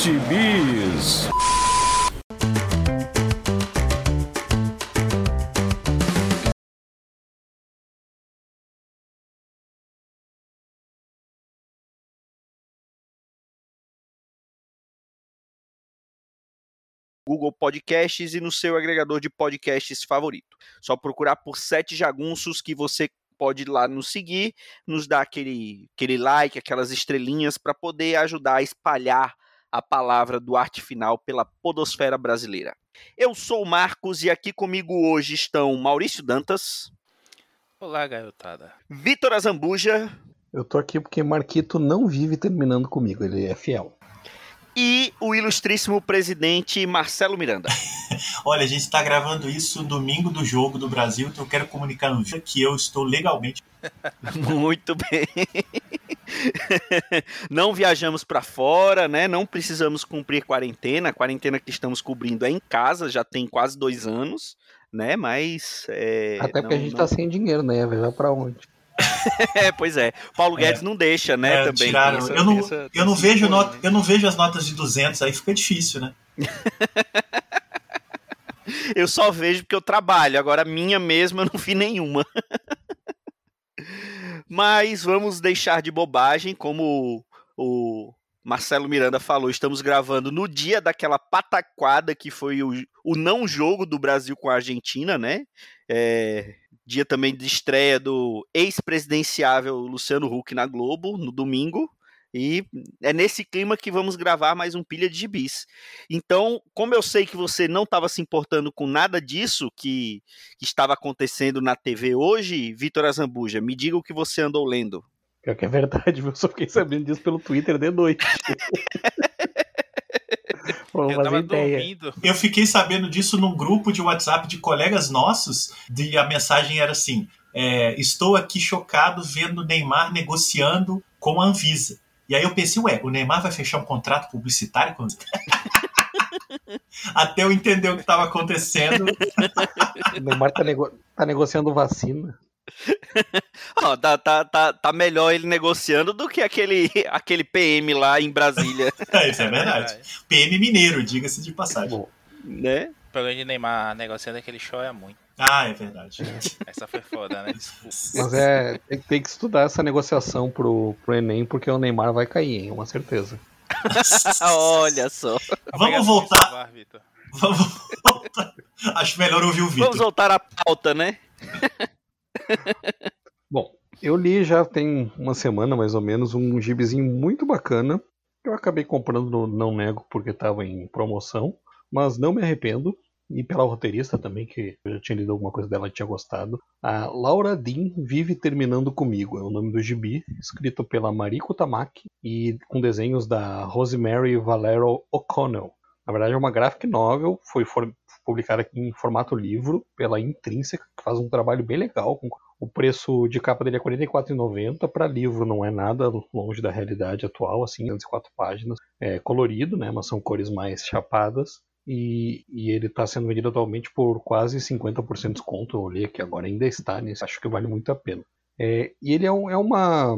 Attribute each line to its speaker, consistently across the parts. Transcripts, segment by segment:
Speaker 1: gibis.
Speaker 2: Google Podcasts e no seu agregador de podcasts favorito. Só procurar por Sete Jagunços que você pode ir lá nos seguir, nos dar aquele, aquele like, aquelas estrelinhas para poder ajudar a espalhar a palavra do arte final pela podosfera brasileira. Eu sou o Marcos e aqui comigo hoje estão Maurício Dantas.
Speaker 3: Olá, garotada.
Speaker 2: Vitor Azambuja.
Speaker 4: Eu tô aqui porque Marquito não vive terminando comigo, ele é fiel
Speaker 2: e o ilustríssimo presidente Marcelo Miranda.
Speaker 5: Olha, a gente está gravando isso domingo do jogo do Brasil, então eu quero comunicar no vídeo que eu estou legalmente.
Speaker 2: Muito bem. Não viajamos para fora, né? Não precisamos cumprir quarentena. A quarentena que estamos cobrindo é em casa, já tem quase dois anos, né? Mas. É,
Speaker 4: Até porque não, a gente está sem dinheiro, né? Vai para onde?
Speaker 2: é, pois é. Paulo é. Guedes é, não deixa, né?
Speaker 5: É, também. Tiraram. Essa, eu não, essa, eu, não vejo not, eu não vejo as notas de 200, aí fica difícil, né?
Speaker 2: eu só vejo porque eu trabalho. Agora, minha mesma, eu não vi nenhuma. Mas vamos deixar de bobagem, como o, Marcelo Miranda falou, estamos gravando no dia daquela pataquada que foi o, o não jogo do Brasil com a Argentina, né? É, dia também de estreia do ex-presidenciável Luciano Huck na Globo, no domingo. E é nesse clima que vamos gravar mais um Pilha de Gibis. Então, como eu sei que você não estava se importando com nada disso que, que estava acontecendo na TV hoje, Vitor Azambuja, me diga o que você andou lendo.
Speaker 4: É que é verdade, eu só fiquei sabendo disso pelo Twitter de noite.
Speaker 5: eu tava dormindo. Eu fiquei sabendo disso num grupo de WhatsApp de colegas nossos, e a mensagem era assim: é, estou aqui chocado vendo Neymar negociando com a Anvisa. E aí eu pensei, ué, o Neymar vai fechar um contrato publicitário com Até eu entender o que estava acontecendo.
Speaker 4: O Neymar tá, nego... tá negociando vacina.
Speaker 2: oh, tá, tá, tá, tá melhor ele negociando do que aquele, aquele PM lá em Brasília.
Speaker 5: é, isso é verdade. PM mineiro, diga-se de passagem. Bom,
Speaker 2: né?
Speaker 3: O problema de Neymar negociando é que ele chora muito.
Speaker 5: Ah, é verdade.
Speaker 3: Essa foi foda, né? Desculpa.
Speaker 4: Mas é, tem, tem que estudar essa negociação pro, pro Enem, porque o Neymar vai cair, hein? Uma certeza.
Speaker 2: Olha só.
Speaker 5: Vamos voltar. Vamos voltar. Acho melhor ouvir o Vitor.
Speaker 2: Vamos voltar à pauta, né?
Speaker 4: Bom, eu li já tem uma semana mais ou menos um gibizinho muito bacana. Eu acabei comprando no Não Nego porque estava em promoção, mas não me arrependo. E pela roteirista também, que eu já tinha lido alguma coisa dela e tinha gostado. A Laura Dean Vive Terminando Comigo, é o nome do gibi, escrito pela Mariko Tamaki e com desenhos da Rosemary Valero O'Connell. Na verdade é uma graphic novel, foi publicada aqui em formato livro pela Intrínseca, que faz um trabalho bem legal. O preço de capa dele é R$ 44,90. Para livro não é nada longe da realidade atual, assim, 204 páginas. É colorido, né, mas são cores mais chapadas. E, e ele está sendo vendido atualmente por quase 50% de desconto. Eu olhei aqui agora, ainda está nisso. Acho que vale muito a pena. É, e ele é, um, é uma,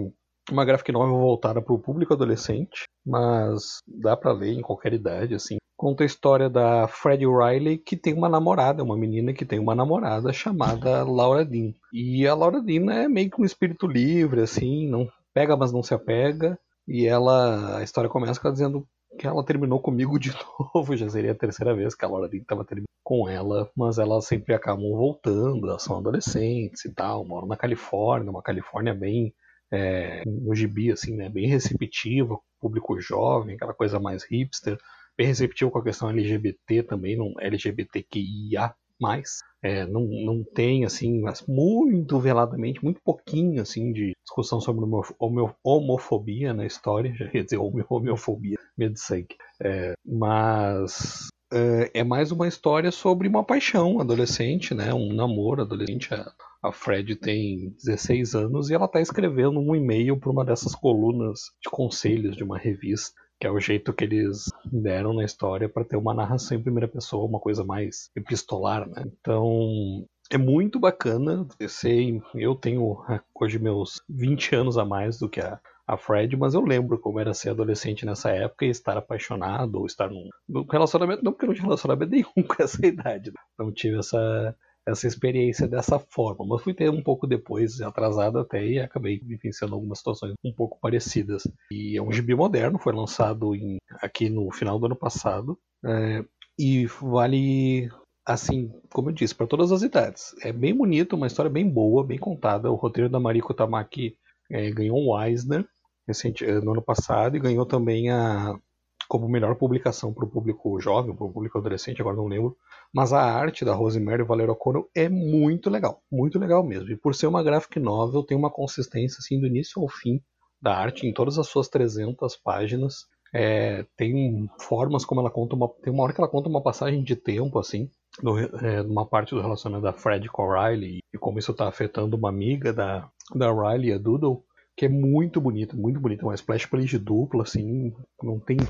Speaker 4: uma graphic novel voltada para o público adolescente, mas dá para ler em qualquer idade, assim conta a história da Freddie Riley, que tem uma namorada, uma menina que tem uma namorada chamada Laura Dean. E a Laura Dean é meio que um espírito livre, assim, não pega, mas não se apega. E ela, a história começa com ela dizendo que ela terminou comigo de novo, já seria a terceira vez que a Laura Dean estava terminando com ela, mas elas sempre acabam voltando, elas são adolescentes e tal, moram na Califórnia, uma Califórnia bem é, no gibi, assim, né, bem receptiva, público jovem, aquela coisa mais hipster receptivo com a questão LGBT também, não LGBTQIA+. É, não, não tem, assim, mas muito veladamente, muito pouquinho, assim, de discussão sobre homofobia na história, já ia dizer homofobia, medo de sangue. É, mas é, é, mais uma história sobre uma paixão adolescente, né, um namoro adolescente. A, a Fred tem 16 anos e ela está escrevendo um e-mail para uma dessas colunas de conselhos de uma revista que é o jeito que eles deram na história para ter uma narração em primeira pessoa, uma coisa mais epistolar, né? Então, é muito bacana. Eu sei, eu tenho hoje meus 20 anos a mais do que a, a Fred, mas eu lembro como era ser adolescente nessa época e estar apaixonado ou estar num, relacionamento, não porque eu não tinha relacionamento nenhum com essa idade, né? não tive essa, essa experiência dessa forma, mas fui ter um pouco depois, atrasado até, e acabei vivenciando algumas situações um pouco parecidas. E é um gibi moderno, foi lançado em, aqui no final do ano passado, é, e vale assim, como eu disse, para todas as idades. É bem bonito, uma história bem boa, bem contada. O roteiro da Mariko Tamaki é, ganhou um Eisner recente, eh, no ano passado e ganhou também a como melhor publicação para o público jovem, para o público adolescente, agora não lembro. Mas a arte da Rosemary Valero O'Connell é muito legal, muito legal mesmo. E por ser uma graphic novel, tem uma consistência assim do início ao fim da arte em todas as suas 300 páginas. É, tem formas como ela conta uma, tem uma hora que ela conta uma passagem de tempo assim, no, é, numa parte do relacionamento da Fred com a Riley e como isso está afetando uma amiga da da Riley, a Doodle, que é muito bonito, muito bonito, uma splash page dupla, assim, não tem,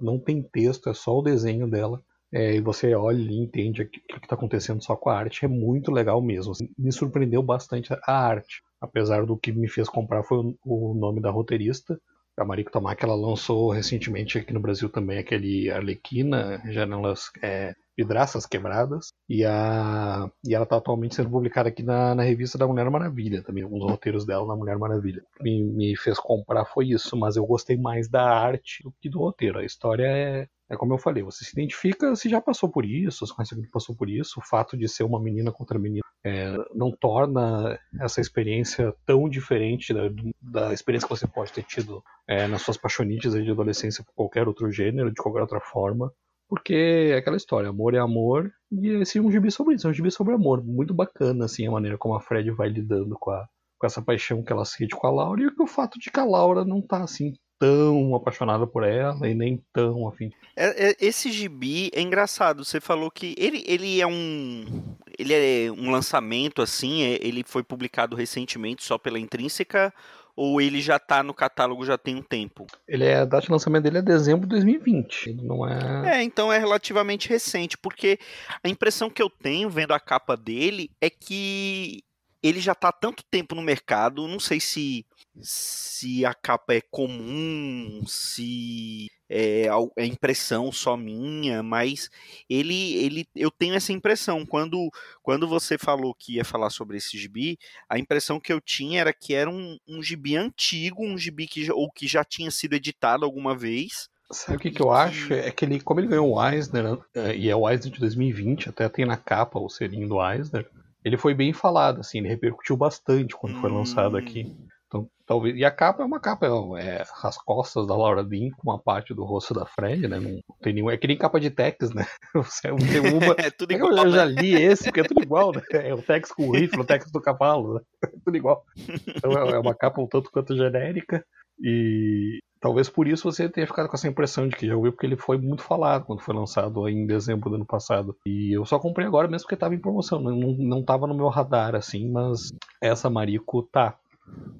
Speaker 4: não tem texto, é só o desenho dela. É, e você olha e entende o que está acontecendo só com a arte, é muito legal mesmo. Assim, me surpreendeu bastante a arte, apesar do que me fez comprar foi o, nome da roteirista, a Mariko Tamaki, ela lançou recentemente aqui no Brasil também aquele Arlequina, Janelas é, Vidraças Quebradas, e, a, e ela está atualmente sendo publicada aqui na, na revista da Mulher Maravilha, também alguns roteiros dela na Mulher Maravilha. Me, me fez comprar foi isso, mas eu gostei mais da arte do que do roteiro. A história é, é como eu falei, você se identifica se já passou por isso, se conhece alguém passou por isso, o fato de ser uma menina contra menina é, não torna essa experiência tão diferente da, da, experiência que você pode ter tido é, nas suas paixonites de adolescência por qualquer outro gênero, de qualquer outra forma. Porque é aquela história, amor é amor, e esse é um gibi sobre isso, é um gibi sobre amor. Muito bacana, assim, a maneira como a Fred vai lidando com, a, com essa paixão que ela sente com a Laura, e o fato de que a Laura não tá, assim, tão apaixonada por ela e nem tão afim.
Speaker 2: É, é, esse gibi é engraçado. Você falou que ele, ele é um ele é um lançamento assim. É, ele foi publicado recentemente só pela Intrínseca ou ele já está no catálogo já tem um tempo?
Speaker 4: Ele é, a data de lançamento dele é dezembro de 2020. Ele não é.
Speaker 2: É, então é relativamente recente, porque a impressão que eu tenho vendo a capa dele é que ele já está há tanto tempo no mercado, não sei se se a capa é comum, se é, é impressão só minha, mas ele, ele, eu tenho essa impressão. Quando, quando você falou que ia falar sobre esse gibi, a impressão que eu tinha era que era um, um gibi antigo, um gibi que, ou que já tinha sido editado alguma vez.
Speaker 4: Sabe o que, que eu acho? É que ele, como ele ganhou o Eisner, é, e é o Eisner de 2020, até tem na capa o selinho do Eisner, ele foi bem falado, assim, ele repercutiu bastante quando hum. foi lançado aqui. Hum. Então, talvez. E a capa é uma capa, é, as costas da Laura Dean com uma parte do rosto da Fred, né? Não tem nenhum. É que nem capa de Tex, né? Você tem uma. é tudo igual. Eu já né? li esse, porque é tudo igual, né? É o Tex com o rifle, o Tex do cavalo, né? É tudo igual. Então é, é uma capa um tanto quanto genérica. E talvez por isso você tenha ficado com essa impressão de que já ouviu, porque ele foi muito falado quando foi lançado em dezembro do ano passado. E eu só comprei agora mesmo porque estava em promoção, não, não tava no meu radar assim, mas essa Marico tá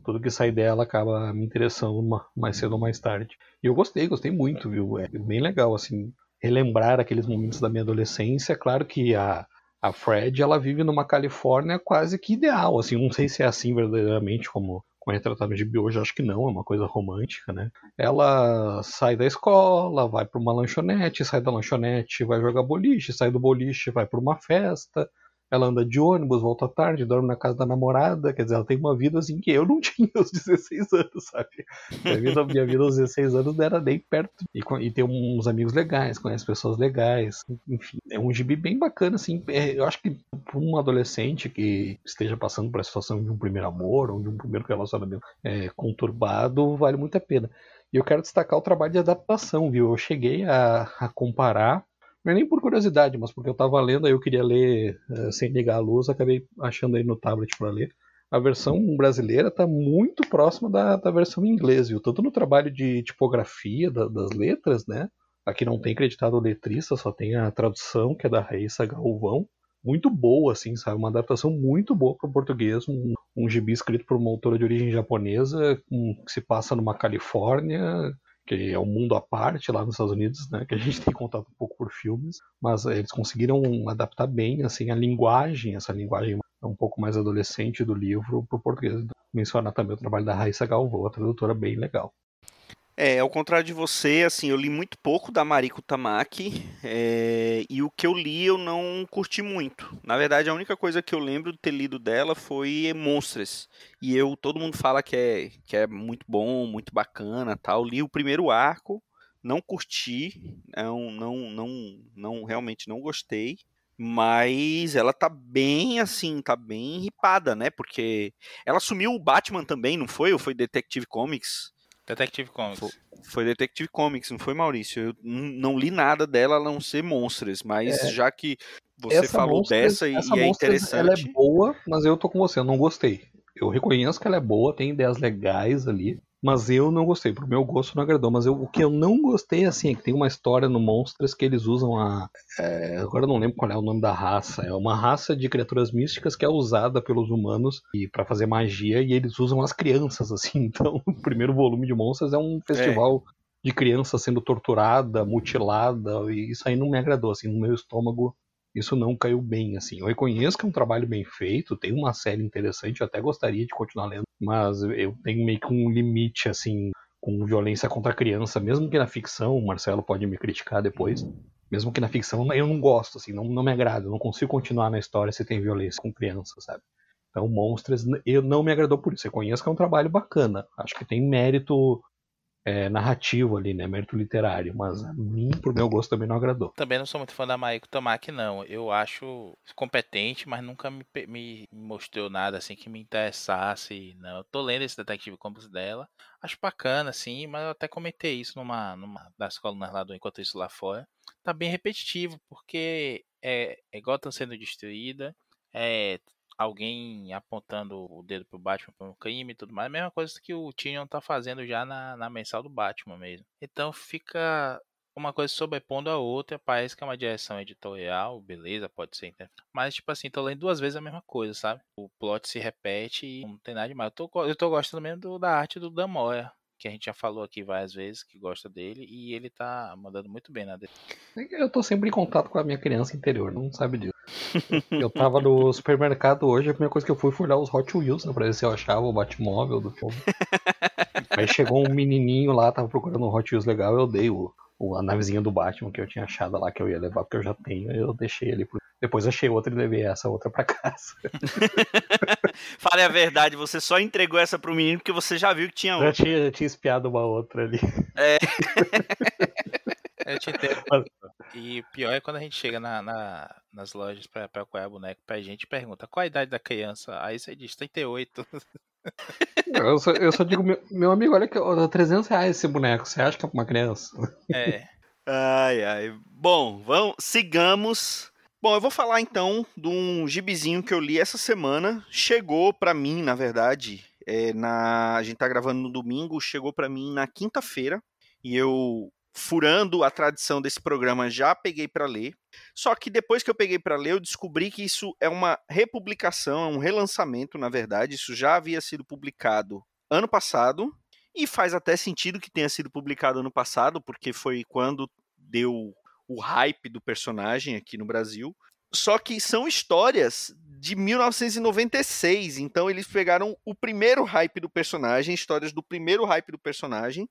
Speaker 4: tudo que sai dela acaba me interessando mais cedo ou mais tarde. E eu gostei, gostei muito, viu? É bem legal, assim, relembrar aqueles momentos da minha adolescência. Claro que a, a Fred, ela vive numa Califórnia quase que ideal, assim, não sei se é assim verdadeiramente como como é retratado no hoje, acho que não, é uma coisa romântica, né? Ela sai da escola, vai para uma lanchonete, sai da lanchonete, vai jogar boliche, sai do boliche, vai para uma festa, ela anda de ônibus, volta tarde, dorme na casa da namorada, quer dizer, ela tem uma vida assim que eu não tinha aos 16 anos, sabe? Minha vida, minha vida aos 16 anos não era nem perto. E, e tem uns amigos legais, conhece pessoas legais, enfim. É um gibi bem bacana, assim. É, eu acho que para um adolescente que esteja passando por a situação de um primeiro amor ou de um primeiro relacionamento é, conturbado, vale muito a pena. E eu quero destacar o trabalho de adaptação, viu? Eu cheguei a, a comparar não é nem por curiosidade, mas porque eu estava lendo, aí eu queria ler uh, sem ligar a luz, acabei achando aí no tablet para ler. A versão brasileira está muito próxima da, da versão em inglês, viu? Tanto no trabalho de tipografia da, das letras, né? Aqui não tem creditado o letrista, só tem a tradução, que é da Raíssa Galvão. Muito boa, assim, sabe? Uma adaptação muito boa para o português. Um, um gibi escrito por uma autora de origem japonesa, um, que se passa numa Califórnia, que é um mundo à parte lá nos Estados Unidos, né, que a gente tem contato um pouco por filmes, mas eh, eles conseguiram adaptar bem assim a linguagem, essa linguagem um pouco mais adolescente do livro para o português. mencionar também o trabalho da Raíssa Galvão, a tradutora bem legal.
Speaker 2: É, ao contrário de você, assim, eu li muito pouco da Mariko Tamaki é, e o que eu li eu não curti muito. Na verdade, a única coisa que eu lembro de ter lido dela foi Monstres. E eu, todo mundo fala que é, que é muito bom, muito bacana tal. Li o primeiro arco, não curti, não, não, não, não realmente não gostei. Mas ela tá bem assim, tá bem ripada, né? Porque ela assumiu o Batman também, não foi? Ou foi Detective Comics?
Speaker 3: Detective Comics.
Speaker 2: Foi, foi Detective Comics, não foi, Maurício? Eu não li nada dela a não ser Monstros, mas é, já que você falou Monsters, dessa e, e é interessante.
Speaker 4: Ela é boa, mas eu tô com você, eu não gostei. Eu reconheço que ela é boa, tem ideias legais ali. Mas eu não gostei, pro meu gosto não agradou. Mas eu, o que eu não gostei, assim, é que tem uma história no Monstros que eles usam a. É, agora eu não lembro qual é o nome da raça. É uma raça de criaturas místicas que é usada pelos humanos e para fazer magia e eles usam as crianças, assim. Então, o primeiro volume de Monstros é um festival é. de crianças sendo torturada, mutilada, e isso aí não me agradou, assim, no meu estômago isso não caiu bem, assim. Eu reconheço que é um trabalho bem feito, tem uma série interessante, eu até gostaria de continuar lendo, mas eu tenho meio que um limite, assim, com violência contra a criança, mesmo que na ficção, o Marcelo pode me criticar depois, mesmo que na ficção eu não gosto, assim, não, não me agrada, eu não consigo continuar na história se tem violência com criança, sabe? Então, Monstros, eu não me agradou por isso. Eu conheço que é um trabalho bacana. Acho que tem mérito é, narrativo ali, né? Mérito literário. Mas a mim, por meu gosto, também não agradou.
Speaker 3: Também não sou muito fã da Maiko Tamaki, não. Eu acho competente, mas nunca me, me mostrou nada assim que me interessasse. Não. Eu tô lendo esse Detective Comics dela. Acho bacana, assim, mas eu até comentei isso numa, numa das colunas lá do Enquanto Isso Lá Fora. Tá bem repetitivo, porque é, é Gotham sendo destruída, é alguém apontando o dedo pro Batman por um crime e tudo mais. A mesma coisa que o Tyrion tá fazendo já na, na mensal do Batman mesmo. Então fica uma coisa sobrepondo a outra. Parece que é uma direção editorial, beleza, pode ser. Mas, tipo assim, tô lendo duas vezes a mesma coisa, sabe? O plot se repete e não tem nada demais. Eu tô, eu tô gostando mesmo do, da arte do Dan Moore que a gente já falou aqui várias vezes, que gosta dele, e ele tá mandando muito bem na dele.
Speaker 4: Eu tô sempre em contato com a minha criança interior, não sabe disso. eu tava no supermercado hoje, a primeira coisa que eu fui foi olhar os Hot Wheels, né, pra ver se eu achava o Batmóvel do filme. Aí chegou um menininho lá, tava procurando um Hot Wheels legal, eu dei o, o, a navezinha do Batman que eu tinha achado lá que eu ia levar, porque eu já tenho, eu deixei ele pro depois achei outra e levei essa outra para casa.
Speaker 2: Fale a verdade, você só entregou essa pro menino porque você já viu que tinha outra.
Speaker 4: Já tinha, já tinha espiado uma outra ali.
Speaker 2: É.
Speaker 3: Eu te entendo. E pior é quando a gente chega na, na nas lojas pra procurar boneco pra gente e pergunta qual a idade da criança. Aí você diz 38.
Speaker 4: Eu só, eu só digo, meu, meu amigo, olha que 300 reais esse boneco, você acha que é pra uma criança?
Speaker 2: É. Ai, ai. Bom, vamos, sigamos Bom, eu vou falar então de um gibizinho que eu li essa semana. Chegou para mim, na verdade, é, na a gente tá gravando no domingo, chegou para mim na quinta-feira e eu furando a tradição desse programa já peguei para ler. Só que depois que eu peguei para ler, eu descobri que isso é uma republicação, é um relançamento, na verdade. Isso já havia sido publicado ano passado e faz até sentido que tenha sido publicado ano passado, porque foi quando deu o hype do personagem aqui no Brasil. Só que são histórias de 1996, então eles pegaram o primeiro hype do personagem, histórias do primeiro hype do personagem,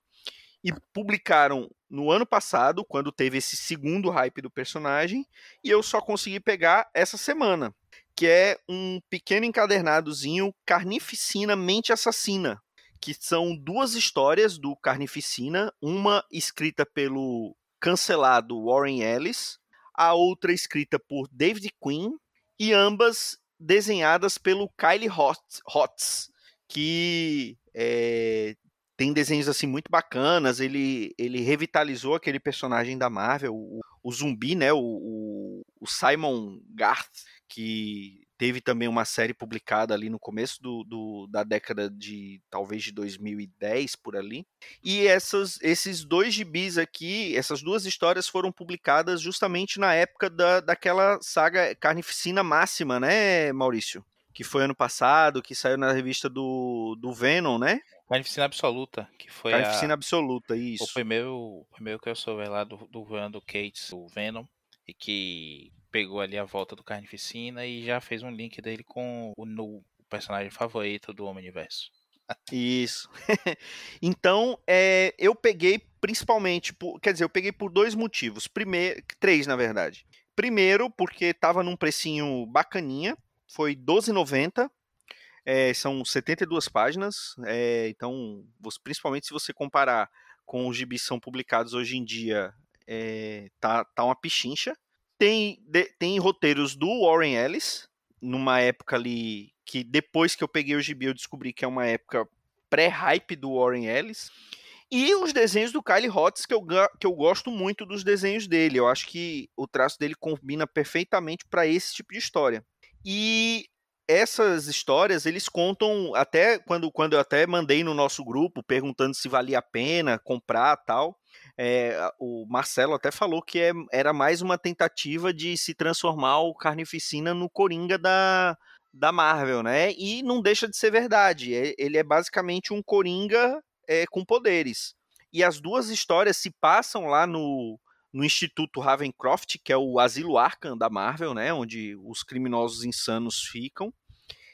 Speaker 2: e publicaram no ano passado, quando teve esse segundo hype do personagem, e eu só consegui pegar essa semana, que é um pequeno encadernadozinho Carnificina Mente Assassina, que são duas histórias do Carnificina, uma escrita pelo cancelado Warren Ellis, a outra escrita por David Quinn e ambas desenhadas pelo Kyle Hotz, que é, tem desenhos assim muito bacanas. Ele, ele revitalizou aquele personagem da Marvel, o, o zumbi, né? O, o, Simon Garth, que teve também uma série publicada ali no começo do, do, da década de talvez de 2010 por ali. E essas, esses dois gibis aqui, essas duas histórias foram publicadas justamente na época da, daquela saga Carnificina Máxima, né, Maurício? Que foi ano passado, que saiu na revista do, do Venom, né?
Speaker 3: Carnificina Absoluta, que foi
Speaker 2: Carnificina a, Absoluta, isso.
Speaker 3: O primeiro, o primeiro que eu soube lá do, do Randall Cates, o Venom, e que pegou ali a volta do Carnificina e já fez um link dele com o, no, personagem favorito do Homem-Universo.
Speaker 2: Isso. então, é, eu peguei principalmente, por, quer dizer, eu peguei por dois motivos. Primeiro, três na verdade. Primeiro, porque estava num precinho bacaninha, foi R$12,90. É, são 72 páginas, é, então, principalmente se você comparar com os gibis são publicados hoje em dia, é, tá, tá uma pichincha. Tem, de, tem roteiros do Warren Ellis, numa época ali que depois que eu peguei o gibi eu descobri que é uma época pré-hype do Warren Ellis. E os desenhos do Kyle Hotz, que eu, que eu gosto muito dos desenhos dele. Eu acho que o traço dele combina perfeitamente para esse tipo de história. E essas histórias eles contam até quando, quando eu até mandei no nosso grupo perguntando se valia a pena comprar tal. É, o Marcelo até falou que é, era mais uma tentativa de se transformar o Carnificina no Coringa da, da Marvel, né? E não deixa de ser verdade. É, ele é basicamente um Coringa é, com poderes. E as duas histórias se passam lá no, no Instituto Ravencroft, que é o asilo Arkham da Marvel, né? Onde os criminosos insanos ficam.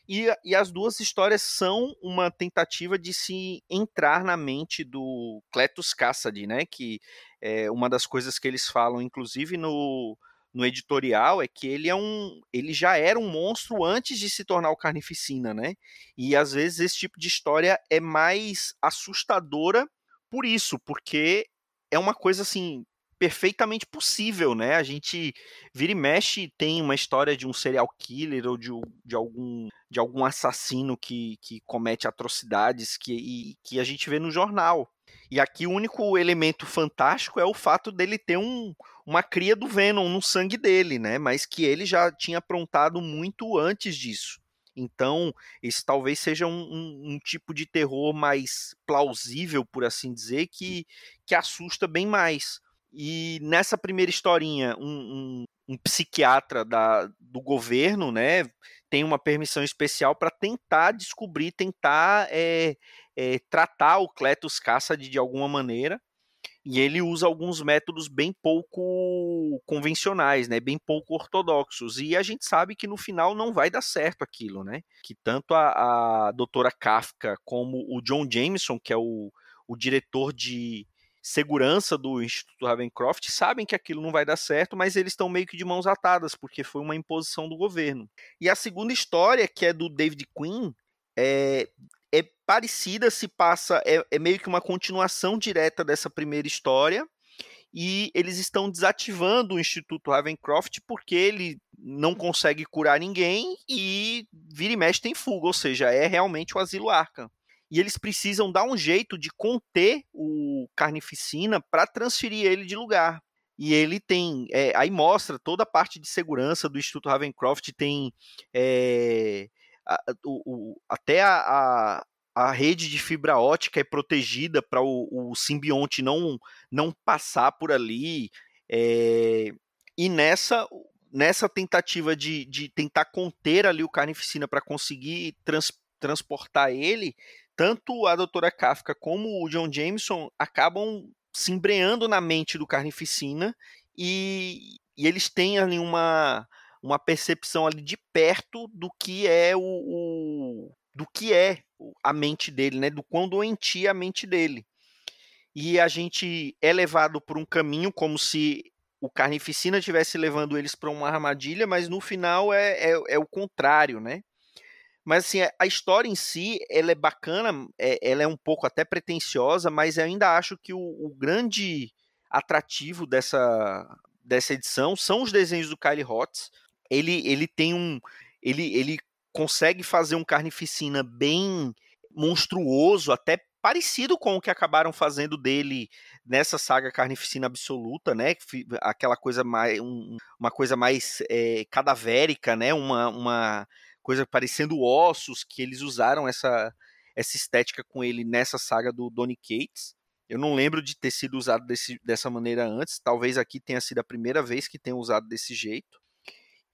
Speaker 2: E, e, as duas histórias são uma tentativa de se entrar na mente do Cletus Cassidy, né? Que é uma das coisas que eles falam, inclusive no, no editorial, é que ele é um, ele já era um monstro antes de se tornar o Carnificina, né? E às vezes esse tipo de história é mais assustadora por isso, porque é uma coisa assim perfeitamente possível, né? A gente vira e mexe tem uma história de um serial killer ou de, de algum de algum assassino que, que comete atrocidades que, e, que a gente vê no jornal. E aqui o único elemento fantástico é o fato dele ter um, uma cria do Venom no sangue dele, né? Mas que ele já tinha aprontado muito antes disso. Então, esse talvez seja um, um, um, tipo de terror mais plausível, por assim dizer, que, que assusta bem mais. E nessa primeira historinha, um, um psiquiatra da, do governo, né, tem uma permissão especial para tentar descobrir, tentar é, é, tratar o Cletus Cassidy de alguma maneira. E ele usa alguns métodos bem pouco convencionais, né? Bem pouco ortodoxos. E a gente sabe que no final não vai dar certo aquilo, né? Que tanto a, a doutora Kafka como o John Jameson, que é o, o diretor de segurança do Instituto Ravencroft sabem que aquilo não vai dar certo, mas eles estão meio que de mãos atadas, porque foi uma imposição do governo. E a segunda história, que é do David Quinn, é, é parecida, se passa, é, é meio que uma continuação direta dessa primeira história, e eles estão desativando o Instituto Ravencroft porque ele não consegue curar ninguém e vira e mexe tem fuga, ou seja, é realmente o asilo Arkham e eles precisam dar um jeito de conter o Carnificina para transferir ele de lugar. E ele tem. É, aí mostra toda a parte de segurança do Instituto Ravencroft, tem é, a, o, o, até a, a, a, rede de fibra ótica é protegida para o, o, simbionte não, não passar por ali. É, e nessa, nessa tentativa de, de tentar conter ali o Carnificina para conseguir trans, transportar ele, tanto a doutora Kafka como o John Jameson acabam se embreando na mente do Carnificina e, e eles têm ali uma, uma percepção ali de perto do que é o, o, do que é a mente dele, né? Do quão doentia a mente dele. E a gente é levado por um caminho como se o Carnificina estivesse levando eles para uma armadilha, mas no final é, é, é o contrário, né? Mas assim, a história em si, ela é bacana, é, ela é um pouco até pretensiosa, mas eu ainda acho que o, o, grande atrativo dessa, dessa edição são os desenhos do Kyle Hotz. Ele, ele tem um. Ele, ele consegue fazer um carnificina bem monstruoso, até parecido com o que acabaram fazendo dele nessa saga Carnificina Absoluta, né? Aquela coisa mais. Um, uma coisa mais é, cadavérica, né? Uma. uma coisa parecendo ossos, que eles usaram essa, essa estética com ele nessa saga do Donny Cates. Eu não lembro de ter sido usado desse, dessa maneira antes, talvez aqui tenha sido a primeira vez que tenha usado desse jeito.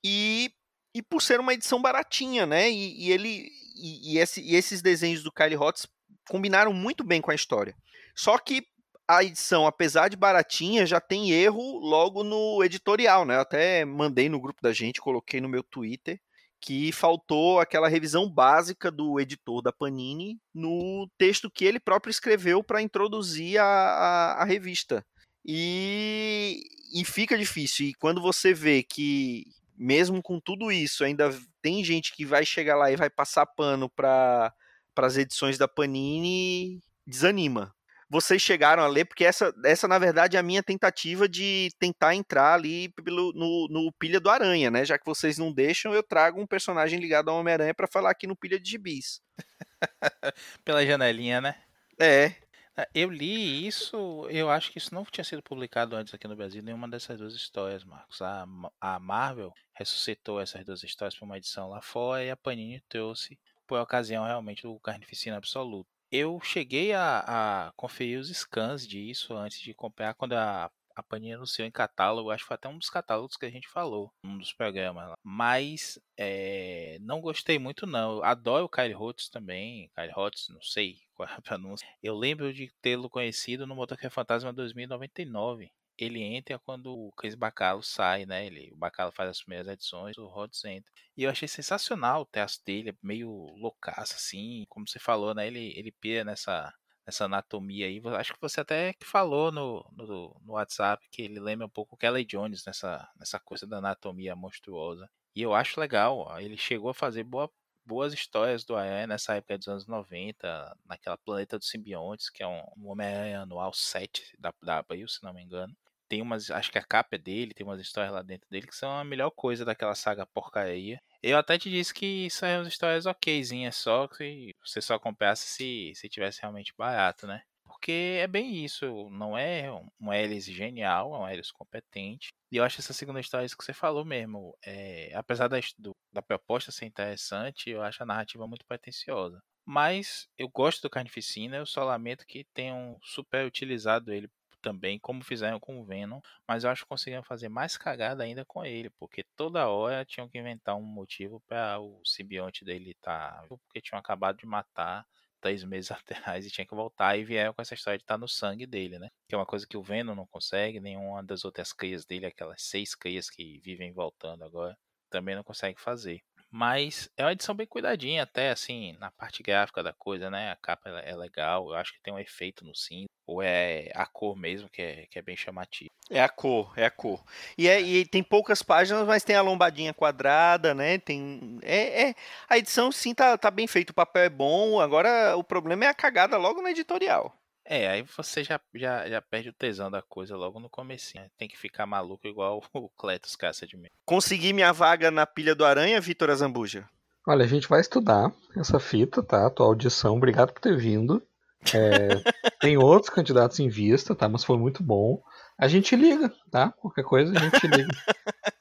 Speaker 2: E, e por ser uma edição baratinha, né? E, e ele e, e, esse, e, esses desenhos do Kyle Hotz combinaram muito bem com a história. Só que a edição, apesar de baratinha, já tem erro logo no editorial, né? Eu até mandei no grupo da gente, coloquei no meu Twitter que faltou aquela revisão básica do editor da Panini no texto que ele próprio escreveu para introduzir a, a, a revista. E, e fica difícil. E quando você vê que, mesmo com tudo isso, ainda tem gente que vai chegar lá e vai passar pano para as edições da Panini, desanima vocês chegaram a ler, porque essa, essa na verdade, é a minha tentativa de tentar entrar ali pelo, no, no Pilha do Aranha, né? Já que vocês não deixam, eu trago um personagem ligado ao Homem-Aranha para falar aqui no Pilha de Gibis.
Speaker 3: Pela janelinha, né?
Speaker 2: É.
Speaker 3: Ah, eu li isso, eu acho que isso não tinha sido publicado antes aqui no Brasil, nenhuma dessas duas histórias, Marcos. A, a Marvel ressuscitou essas duas histórias para uma edição lá fora e a Panini trouxe por ocasião realmente do Carnificina Absoluto eu cheguei a, a conferir os scans disso antes de comprar, quando a, a Panini anunciou em catálogo, acho que foi até um dos catálogos que a gente falou, um dos programas. Mas é, não gostei muito não. Eu adoro o Kyle Hotz também, Kyle Hotz, não sei qual é a pronúncia. Eu lembro de tê-lo conhecido no Motoqueiro Fantasma 2099 ele entra quando o Chris Bacalo sai, né? Ele, o Bacalo faz as primeiras edições, o Rhodes entra. E eu achei sensacional o texto dele, é meio loucaço, assim, como você falou, né? Ele, ele pira nessa, nessa anatomia aí. Acho que você até que falou no, no, no WhatsApp que ele lembra um pouco o Kelly Jones nessa, nessa coisa da anatomia monstruosa. E eu acho legal, ó, ele chegou a fazer boa, boas histórias do Aranha nessa época dos anos 90, naquela Planeta dos Simbiontes, que é um, Homem-Aranha anual 7 da, da se não me engano tem umas. Acho que a capa é dele, tem umas histórias lá dentro dele que são a melhor coisa daquela saga porcaria. Eu até te disse que são histórias okzinhas só, que você só comprasse se, se tivesse realmente barato, né? Porque é bem isso, não é um hélice genial, é um hélice competente. E eu acho essa segunda história isso que você falou mesmo. É, apesar da, do, da proposta ser interessante, eu acho a narrativa muito pretensiosa. Mas eu gosto do Carnificina, eu só lamento que tenham super utilizado ele também, como fizeram com o Venom, mas eu acho que conseguiram fazer mais cagada ainda com ele, porque toda hora tinham que inventar um motivo para o simbionte dele estar, tá, porque tinham acabado de matar três meses atrás e tinha que voltar e vieram com essa história de estar tá no sangue dele, né? Que é uma coisa que o Venom não consegue, nenhuma das outras crias dele, aquelas seis crias que vivem voltando agora, também não consegue fazer. Mas é uma edição bem cuidadinha, até assim, na parte gráfica da coisa, né? A capa é legal, eu acho que tem um efeito no cinza. Ou é a cor mesmo, que é, que é bem chamativo.
Speaker 2: É a cor, é a cor. E, é, e tem poucas páginas, mas tem a lombadinha quadrada, né? Tem. É, é, a edição sim tá, tá bem feita, o papel é bom. Agora o problema é a cagada logo no editorial.
Speaker 3: É, aí você já, já, já perde o tesão da coisa logo no começo. Né? Tem que ficar maluco igual o Cletus Caça de mim.
Speaker 2: Consegui minha vaga na pilha do Aranha, Vitor Azambuja?
Speaker 4: Olha, a gente vai estudar essa fita, tá? Tua audição. Obrigado por ter vindo. É, tem outros candidatos em vista, tá? Mas foi muito bom. A gente liga, tá? Qualquer coisa a gente liga.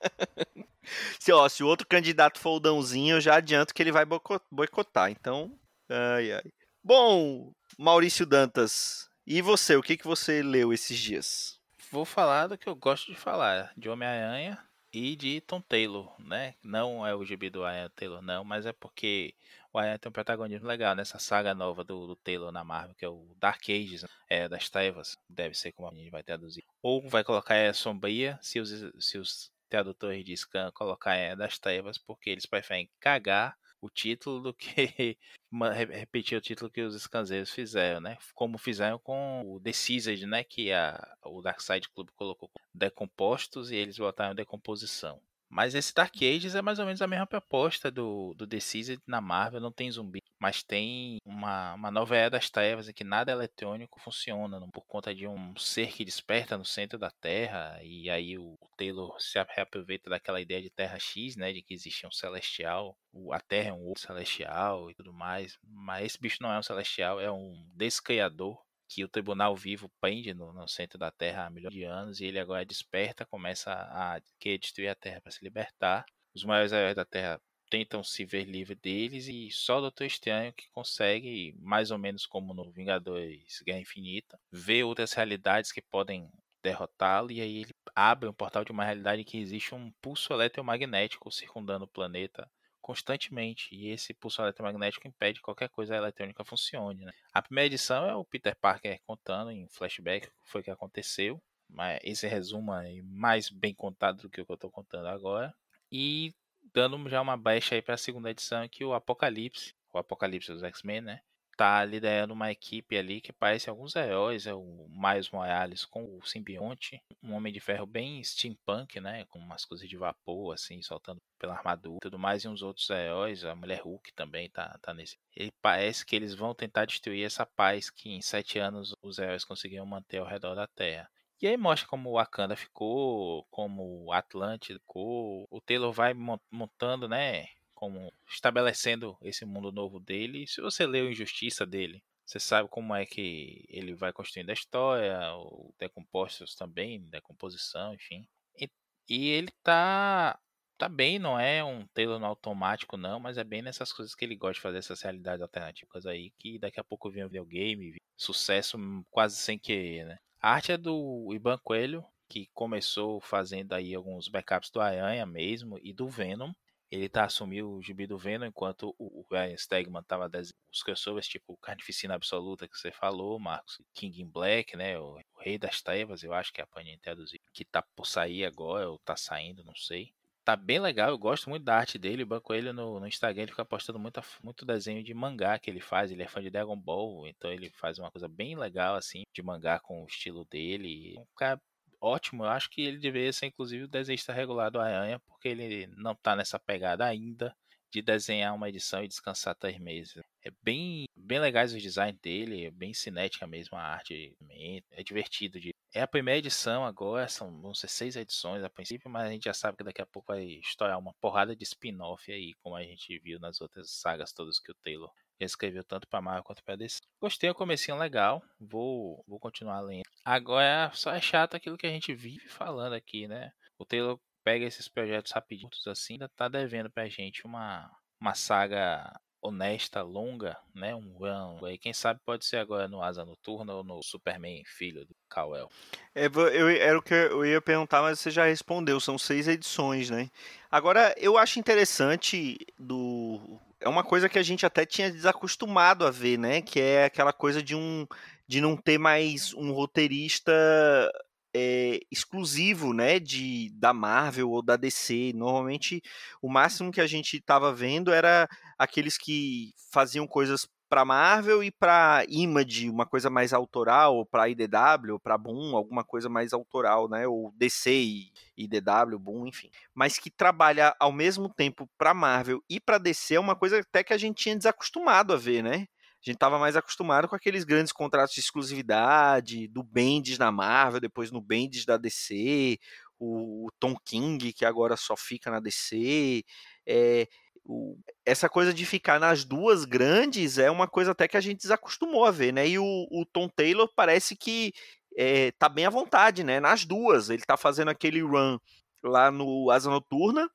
Speaker 2: se, ó, se o outro candidato for o Dãozinho, eu já adianto que ele vai boicotar. Então, ai, ai. Bom, Maurício Dantas, e você? O que, que você leu esses dias?
Speaker 3: Vou falar do que eu gosto de falar, de Homem-Aranha e de Tom Taylor, né? Não é o gibi do Aranha Taylor, não, mas é porque o Aranha tem um protagonismo legal nessa saga nova do, do Taylor na Marvel, que é o Dark Ages, é, das trevas, deve ser como a gente vai traduzir. Ou vai colocar é sombria, se os, se os tradutores de Scan colocar é das trevas, porque eles preferem cagar o título do que repetir o título que os escanzeiros fizeram, né? Como fizeram com o Decised, né? Que a, o Darkseid Club colocou decompostos e eles botaram decomposição. Mas esse Dark Ages é mais ou menos a mesma proposta do, do Decised na Marvel, não tem zumbi, mas tem uma, uma nova era das trevas em que nada eletrônico funciona, por conta de um ser que desperta no centro da Terra, e aí o Taylor se reaproveita daquela ideia de Terra X, né, de que existia um celestial, a Terra é um outro celestial e tudo mais, mas esse bicho não é um celestial, é um descriador que o tribunal vivo prende no, no, centro da Terra há milhões de anos e ele agora desperta, começa a querer destruir a Terra para se libertar. Os maiores heróis da Terra tentam se ver livre deles e só o Doutor Estranho que consegue, mais ou menos como no Vingadores Guerra Infinita, ver outras realidades que podem derrotá-lo e aí ele abre um portal de uma realidade que existe um pulso eletromagnético circundando o planeta constantemente e esse pulso eletromagnético impede que qualquer coisa eletrônica funcione. Né? A primeira edição é o Peter Parker contando em flashback o que foi que aconteceu, mas esse resumo é mais bem contado do que o que eu estou contando agora. E dando já uma baixa aí para a segunda edição que o Apocalipse, o Apocalipse dos X-Men, né? Tá liderando uma equipe ali que parece alguns heróis, é o Miles Morales com o simbionte, um Homem de Ferro bem steampunk, né? Com umas coisas de vapor, assim, soltando pela armadura e tudo mais, e uns outros heróis, a Mulher Hulk também tá, tá nesse. Ele parece que eles vão tentar destruir essa paz que em sete anos os heróis conseguiram manter ao redor da Terra. E aí mostra como o Wakanda ficou, como o Atlante ficou. O Taylor vai montando, né? Como estabelecendo esse mundo novo dele. Se você lê o Injustiça dele, você sabe como é que ele vai construindo a história, o Decompostos também, decomposição, enfim. E, e ele tá tá bem, não é um Taylor automático, não, mas é bem nessas coisas que ele gosta de fazer, essas realidades alternativas aí, que daqui a pouco vem um videogame, sucesso quase sem querer, né? A arte é do Iban Coelho, que começou fazendo aí alguns backups do Aranha mesmo e do Venom. Ele tá assumiu o gibi do Venom enquanto o Ryan Stegman tava os crossovers tipo Carnificina Absoluta que você falou, Marcos, King in Black, né, o, o Rei das Trevas, eu acho que é a Panini traduziu, que tá por sair agora ou tá saindo, não sei tá bem legal, eu gosto muito da arte dele. Banco ele no, no, Instagram ele fica postando muito, muito desenho de mangá que ele faz. Ele é fã de Dragon Ball, então ele faz uma coisa bem legal assim de mangá com o estilo dele. Um cara ótimo, eu acho que ele deveria ser inclusive o desenhista regular do Aranha, porque ele não tá nessa pegada ainda de desenhar uma edição e descansar três meses. É bem, bem legais os designs dele, é bem cinética mesmo a arte, é divertido de é a primeira edição agora, são vão ser seis edições a princípio, mas a gente já sabe que daqui a pouco vai estourar uma porrada de spin-off aí, como a gente viu nas outras sagas todas que o Taylor escreveu tanto para Marvel quanto para DC. Gostei, o comecinho legal, vou, vou continuar lendo. Agora só é chato aquilo que a gente vive falando aqui, né? O Taylor pega esses projetos rapidinhos assim, ainda tá devendo pra gente uma, uma saga honesta, longa, né? Um run. Aí quem sabe pode ser agora no Asa Noturna ou no Superman Filho do Kal-El.
Speaker 2: É, eu, era o que eu ia perguntar, mas você já respondeu. São seis edições, né? Agora, eu acho interessante do... É uma coisa que a gente até tinha desacostumado a ver, né? Que é aquela coisa de um... De não ter mais um roteirista é, exclusivo, né, de da Marvel ou da DC. Normalmente, o máximo que a gente estava vendo era aqueles que faziam coisas para Marvel e para Image, uma coisa mais autoral, para IDW, para Boom, alguma coisa mais autoral, né, ou DC e IDW, Boom, enfim. Mas que trabalha ao mesmo tempo para Marvel e para DC é uma coisa até que a gente tinha desacostumado a ver, né? A gente estava mais acostumado com aqueles grandes contratos de exclusividade, do Bendis na Marvel, depois no Bendis da DC, o, Tom King, que agora só fica na DC. É, o, essa coisa de ficar nas duas grandes é uma coisa até que a gente desacostumou a ver, né? E o, o Tom Taylor parece que é, tá bem à vontade, né? Nas duas. Ele tá fazendo aquele run lá no Asa Noturna,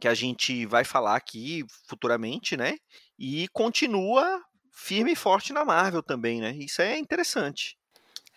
Speaker 2: que a gente vai falar aqui futuramente, né? E continua firme e forte na Marvel também, né? Isso é interessante.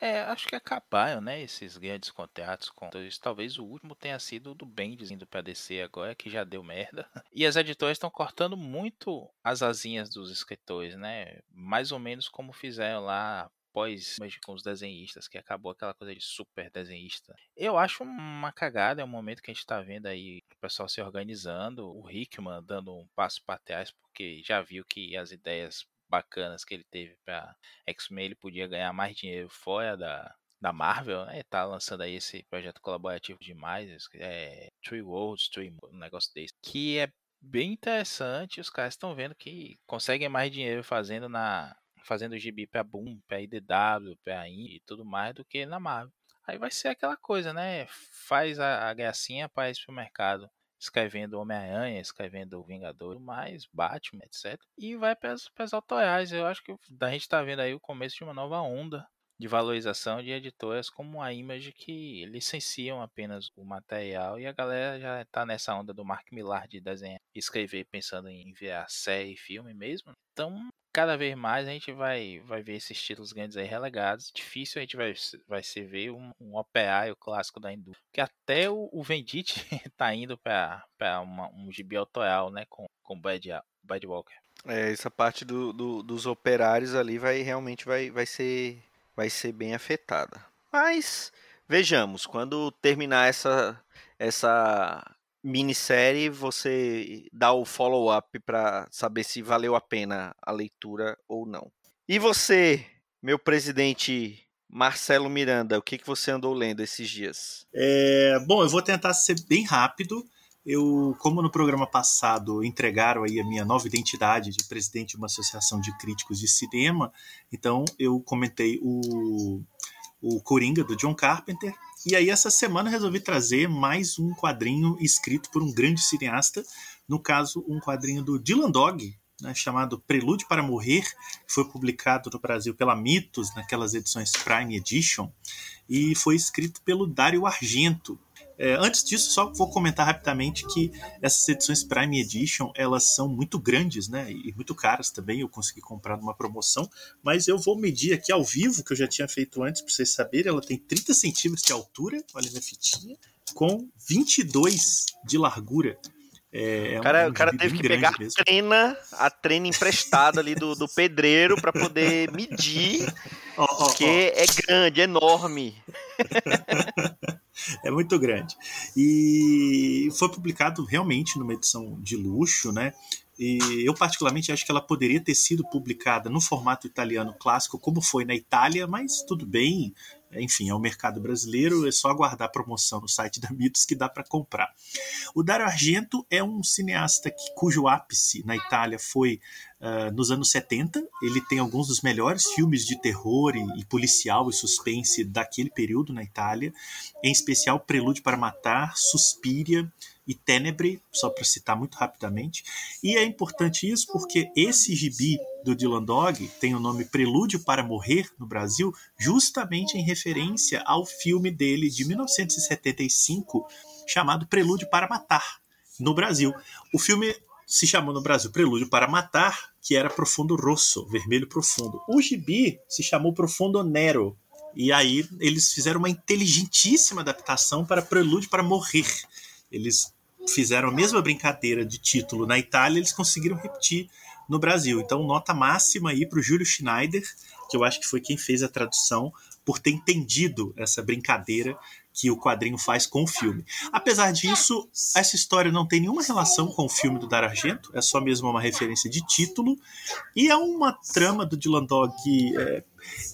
Speaker 3: É, acho que acabaram, né, esses grandes contratos com talvez o último tenha sido do Bendis indo para DC agora, que já deu merda. E as editoras estão cortando muito as asinhas dos escritores, né? Mais ou menos como fizeram lá pós com os desenhistas, que acabou aquela coisa de super desenhista. Eu acho uma cagada, é um momento que a gente tá vendo aí o pessoal se organizando, o Hickman dando um passo para trás, porque já viu que as ideias bacanas que ele teve para X-Men, ele podia ganhar mais dinheiro fora da, da Marvel, né? Tá lançando aí esse projeto colaborativo demais, é Three Worlds, Three, um negócio desse, que é bem interessante. Os caras estão vendo que conseguem mais dinheiro fazendo na fazendo gibi para Boom, para IDW, para IN e tudo mais do que na Marvel. Aí vai ser aquela coisa, né? Faz a, a gracinha para ir pro mercado escrevendo Homem-Aranha, escrevendo Vingador, mais Batman, etc. E vai para as autorais. Eu acho que a gente está vendo aí o começo de uma nova onda de valorização de editoras como a Image que licenciam apenas o material e a galera já está nessa onda do Mark Millar de desenhar escrever pensando em enviar série filme mesmo. Então cada vez mais a gente vai, vai ver esses títulos grandes aí relegados. Difícil a gente vai, vai se ver um, um operário clássico da indústria. Que até o, o Vendite tá indo para um gibi autoral, né? Com, com Bad, Bad Walker.
Speaker 2: É, essa parte do, do, dos operários ali vai realmente vai, vai, ser, vai ser bem afetada. Mas vejamos, quando terminar essa, essa minissérie, você dá o follow-up para saber se valeu a pena a leitura ou não. E você, meu presidente Marcelo Miranda, o que, que você andou lendo esses dias?
Speaker 5: É, bom, eu vou tentar ser bem rápido. Eu, como no programa passado entregaram aí a minha nova identidade de presidente de uma associação de críticos de cinema, então eu comentei o, o Coringa do John Carpenter. E aí essa semana resolvi trazer mais um quadrinho escrito por um grande cineasta, no caso um quadrinho do Dylan Dog, né, chamado Prelúdio para Morrer, que foi publicado no Brasil pela Mitos, naquelas edições Prime Edition, e foi escrito pelo Dário Argento, é, antes disso, só vou comentar rapidamente que essas edições Prime Edition elas são muito grandes, né? E muito caras também. Eu consegui comprar numa promoção, mas eu vou medir aqui ao vivo, que eu já tinha feito antes para vocês saberem. Ela tem 30 centímetros de altura, olha minha fitinha, com 22 de largura.
Speaker 2: É, é cara, um o cara teve que pegar mesmo. a trena, a trena emprestada ali do, do pedreiro para poder medir, oh, oh, porque oh. é grande, é enorme.
Speaker 5: é muito grande. E foi publicado realmente numa edição de luxo, né? E eu particularmente acho que ela poderia ter sido publicada no formato italiano clássico, como foi na Itália, mas tudo bem, enfim, é o mercado brasileiro, é só aguardar a promoção no site da Mitos que dá para comprar. O Dario Argento é um cineasta que, cujo ápice na Itália foi uh, nos anos 70. Ele tem alguns dos melhores filmes de terror e, e, policial e suspense daquele período na Itália, em especial Prelúdio para Matar, Suspiria e Tenebre, só para citar muito rapidamente. E é importante isso porque esse gibi do Dylan Dog tem o nome Prelúdio para Morrer no Brasil, justamente em referência ao filme dele de 1975 chamado Prelúdio para Matar no Brasil. O filme se chamou no Brasil Prelúdio para Matar, que era Profundo Rosso, Vermelho Profundo. O gibi se chamou Profundo Nero. E aí eles fizeram uma inteligentíssima adaptação para Prelúdio para Morrer. Eles fizeram a mesma brincadeira de título na Itália, eles conseguiram repetir no Brasil. Então, nota máxima aí para o Júlio Schneider, que eu acho que foi quem fez a tradução, por ter entendido essa brincadeira que o quadrinho faz com o filme. Apesar disso, essa história não tem nenhuma relação com o filme do Dar Argento, é só mesmo uma referência de título, e é uma trama do Dylan Dog é,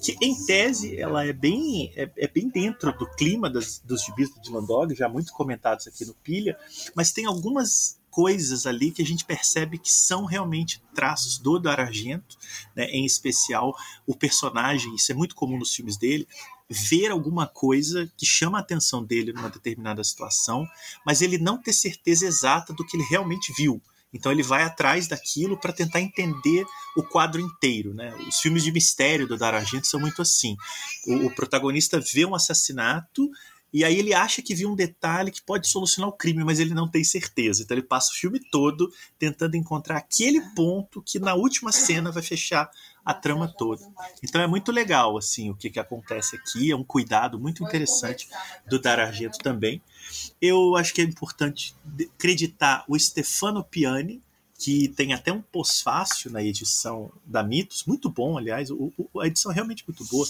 Speaker 5: que, em tese, ela é bem, é, é bem dentro do clima das, dos gibis do Dylan Dog, já muito comentados aqui no Pilha, mas tem algumas coisas ali que a gente percebe que são realmente traços do Dar Argento, né? em especial o personagem, isso é muito comum nos filmes dele, ver alguma coisa que chama a atenção dele numa determinada situação, mas ele não ter certeza exata do que ele realmente viu. Então ele vai atrás daquilo para tentar entender o quadro inteiro. Né? Os filmes de mistério do Dar Argento são muito assim. O, o protagonista vê um assassinato e aí ele acha que viu um detalhe que pode solucionar o crime, mas ele não tem certeza. Então ele passa o filme todo tentando encontrar aquele ponto que na última cena vai fechar a trama toda. Então é muito legal assim o que, que acontece aqui, é um cuidado muito interessante do Dar Argento também. Eu acho que é importante acreditar o Stefano Piani, que tem até um pós-fácil na edição da Mitos, muito bom, aliás, o, o, a edição é realmente muito boa,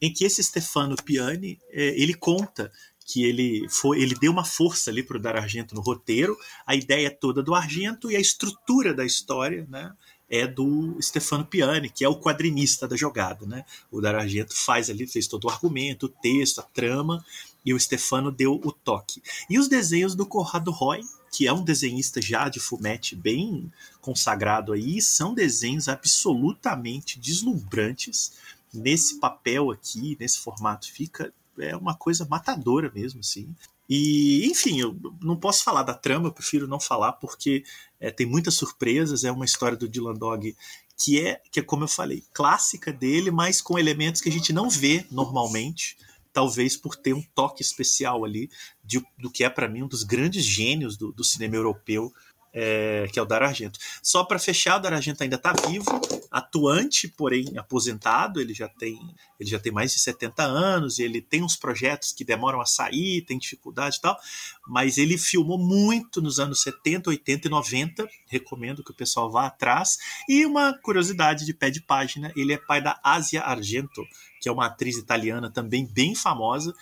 Speaker 5: em que esse Stefano Piani, é, ele conta que ele foi, ele deu uma força ali para o Dar Argento no roteiro, a ideia toda do Argento e a estrutura da história, né? É do Stefano Piani, que é o quadrinista da jogada, né? O Dar Argento faz ali, fez todo o argumento, o texto, a trama, e o Stefano deu o toque. E os desenhos do Corrado Roy, que é um desenhista já de fumete bem consagrado aí, são desenhos absolutamente deslumbrantes nesse papel aqui, nesse formato, fica é uma coisa matadora mesmo, assim. E, enfim, eu não posso falar da trama, eu prefiro não falar, porque é, tem muitas surpresas. É uma história do Dylan Dog que é, que é, como eu falei, clássica dele, mas com elementos que a gente não vê normalmente talvez por ter um toque especial ali de, do que é para mim um dos grandes gênios do, do cinema europeu, é, que é o Dario Argento. Só para fechar, o Dario Argento ainda está vivo, atuante, porém aposentado. Ele já tem ele já tem mais de 70 anos. Ele tem uns projetos que demoram a sair, tem dificuldade e tal, mas ele filmou muito nos anos 70, 80 e 90. Recomendo que o pessoal vá atrás. E uma curiosidade de pé de página: ele é pai da Asia Argento, que é uma atriz italiana também bem famosa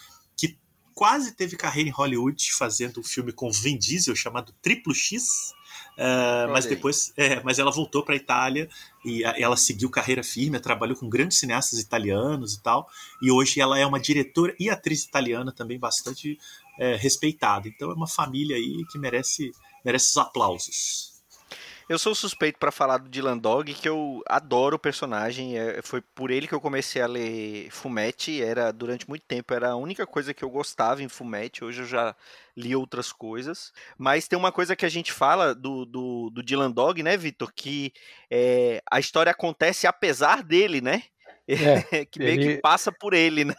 Speaker 5: quase teve carreira em Hollywood fazendo um filme com Vin Diesel chamado Triplo X. Uh, mas depois, é, mas ela voltou para a Itália e a, ela seguiu carreira firme, trabalhou com grandes cineastas italianos e tal. E hoje ela é uma diretora e atriz italiana também bastante é, respeitada. Então é uma família aí que merece merece os aplausos.
Speaker 2: Eu sou suspeito para falar do Dylan Dog, que eu adoro o personagem. É, foi por ele que eu comecei a ler Fumete. Era durante muito tempo era a única coisa que eu gostava em Fumete. Hoje eu já li outras coisas. Mas tem uma coisa que a gente fala do, do, do Dylan Dog, né, Vitor? Que é, a história acontece apesar dele, né? É, que meio ele, que passa por ele, né?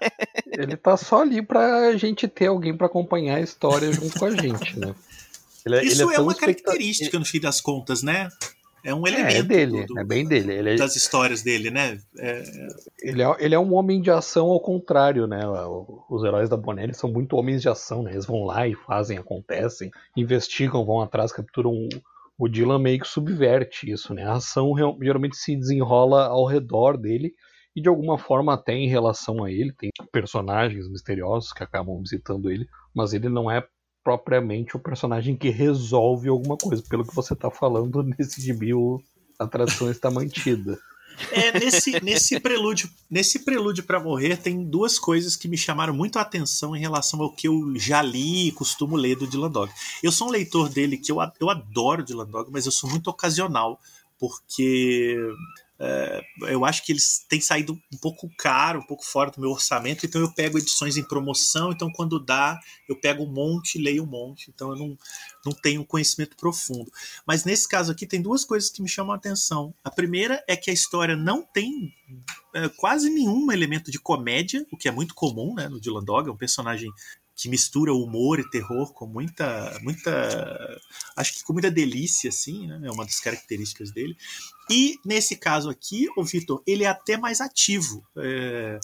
Speaker 4: Ele tá só ali pra gente ter alguém para acompanhar a história junto com a gente, né?
Speaker 5: Ele, é, Isso ele é, é uma característica, no fim das contas, né? É um elemento.
Speaker 4: É, é dele, do, é bem dele. Ele
Speaker 5: das histórias dele, né? É...
Speaker 4: Ele, é, ele é um homem de ação ao contrário, né? Os heróis da Bonelli são muito homens de ação, né? Eles vão lá e fazem, acontecem, investigam, vão atrás, capturam. O Dylan meio que subverte isso, né? A ação geralmente se desenrola ao redor dele e de alguma forma até em relação a ele. Tem personagens misteriosos que acabam visitando ele, mas ele não é propriamente o personagem que resolve alguma coisa. Pelo que você está falando, nesse gibi a tradução está mantida.
Speaker 5: É, nesse, nesse prelúdio, nesse prelúdio para morrer tem duas coisas que me chamaram muito a atenção em relação ao que eu já li e costumo ler do Dylan Dog. Eu sou um leitor dele que eu, eu adoro Dylan Dog, mas eu sou muito ocasional, porque eu acho que eles têm saído um pouco caro, um pouco fora do meu orçamento, então eu pego edições em promoção, então quando dá, eu pego um monte, leio um monte, então eu não, não tenho conhecimento profundo. Mas nesse caso aqui tem duas coisas que me chamam a atenção. A primeira é que a história não tem é, quase nenhum elemento de comédia, o que é muito comum né, no Dylan Dog, é um personagem que mistura humor e terror com muita, muita, acho que com muita delícia, assim, né? É uma das características dele. E nesse caso aqui, o Vitor, ele é até mais ativo. É,